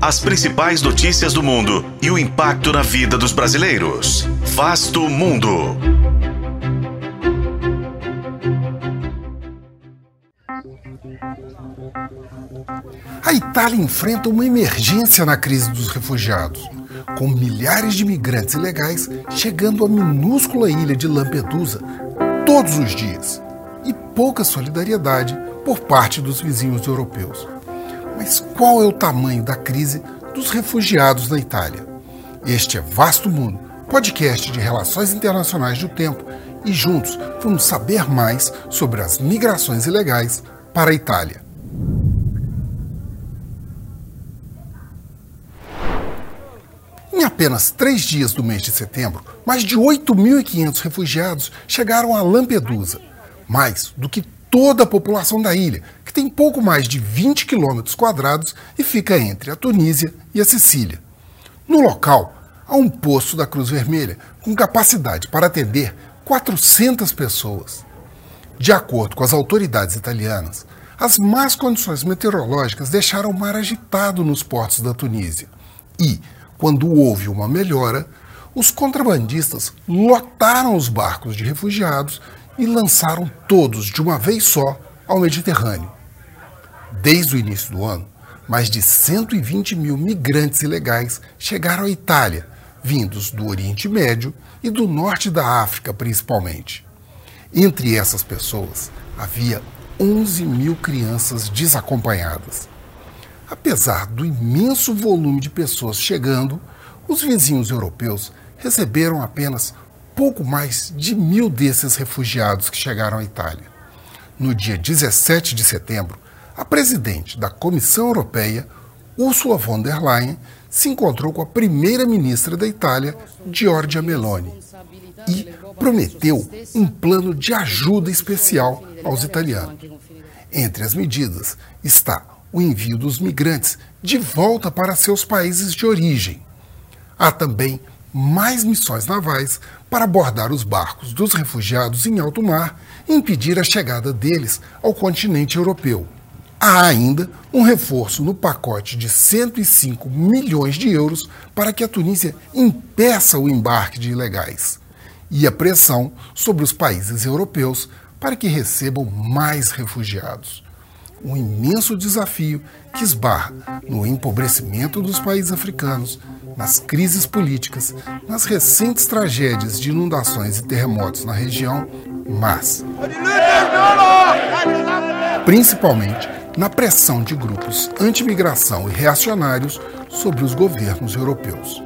As principais notícias do mundo e o impacto na vida dos brasileiros. Vasto Mundo. A Itália enfrenta uma emergência na crise dos refugiados, com milhares de migrantes ilegais chegando à minúscula ilha de Lampedusa todos os dias e pouca solidariedade por parte dos vizinhos europeus. Mas qual é o tamanho da crise dos refugiados na Itália? Este é Vasto Mundo, podcast de relações internacionais do tempo, e juntos vamos saber mais sobre as migrações ilegais para a Itália. Em apenas três dias do mês de setembro, mais de 8.500 refugiados chegaram a Lampedusa, mais do que toda a população da ilha, tem pouco mais de 20 quilômetros quadrados e fica entre a Tunísia e a Sicília. No local, há um posto da Cruz Vermelha com capacidade para atender 400 pessoas. De acordo com as autoridades italianas, as más condições meteorológicas deixaram o mar agitado nos portos da Tunísia e, quando houve uma melhora, os contrabandistas lotaram os barcos de refugiados e lançaram todos de uma vez só ao Mediterrâneo. Desde o início do ano, mais de 120 mil migrantes ilegais chegaram à Itália, vindos do Oriente Médio e do norte da África, principalmente. Entre essas pessoas, havia 11 mil crianças desacompanhadas. Apesar do imenso volume de pessoas chegando, os vizinhos europeus receberam apenas pouco mais de mil desses refugiados que chegaram à Itália. No dia 17 de setembro, a presidente da Comissão Europeia, Ursula von der Leyen, se encontrou com a primeira-ministra da Itália, Giorgia Meloni, e prometeu um plano de ajuda especial aos italianos. Entre as medidas está o envio dos migrantes de volta para seus países de origem. Há também mais missões navais para abordar os barcos dos refugiados em alto mar e impedir a chegada deles ao continente europeu. Há ainda um reforço no pacote de 105 milhões de euros para que a Tunísia impeça o embarque de ilegais. E a pressão sobre os países europeus para que recebam mais refugiados um imenso desafio que esbarra no empobrecimento dos países africanos, nas crises políticas, nas recentes tragédias de inundações e terremotos na região, mas principalmente na pressão de grupos anti-migração e reacionários sobre os governos europeus.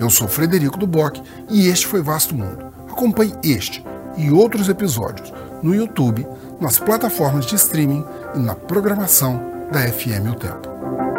Eu sou Frederico Duboc e este foi Vasto Mundo. Acompanhe este e outros episódios no YouTube, nas plataformas de streaming e na programação da FM O Tempo.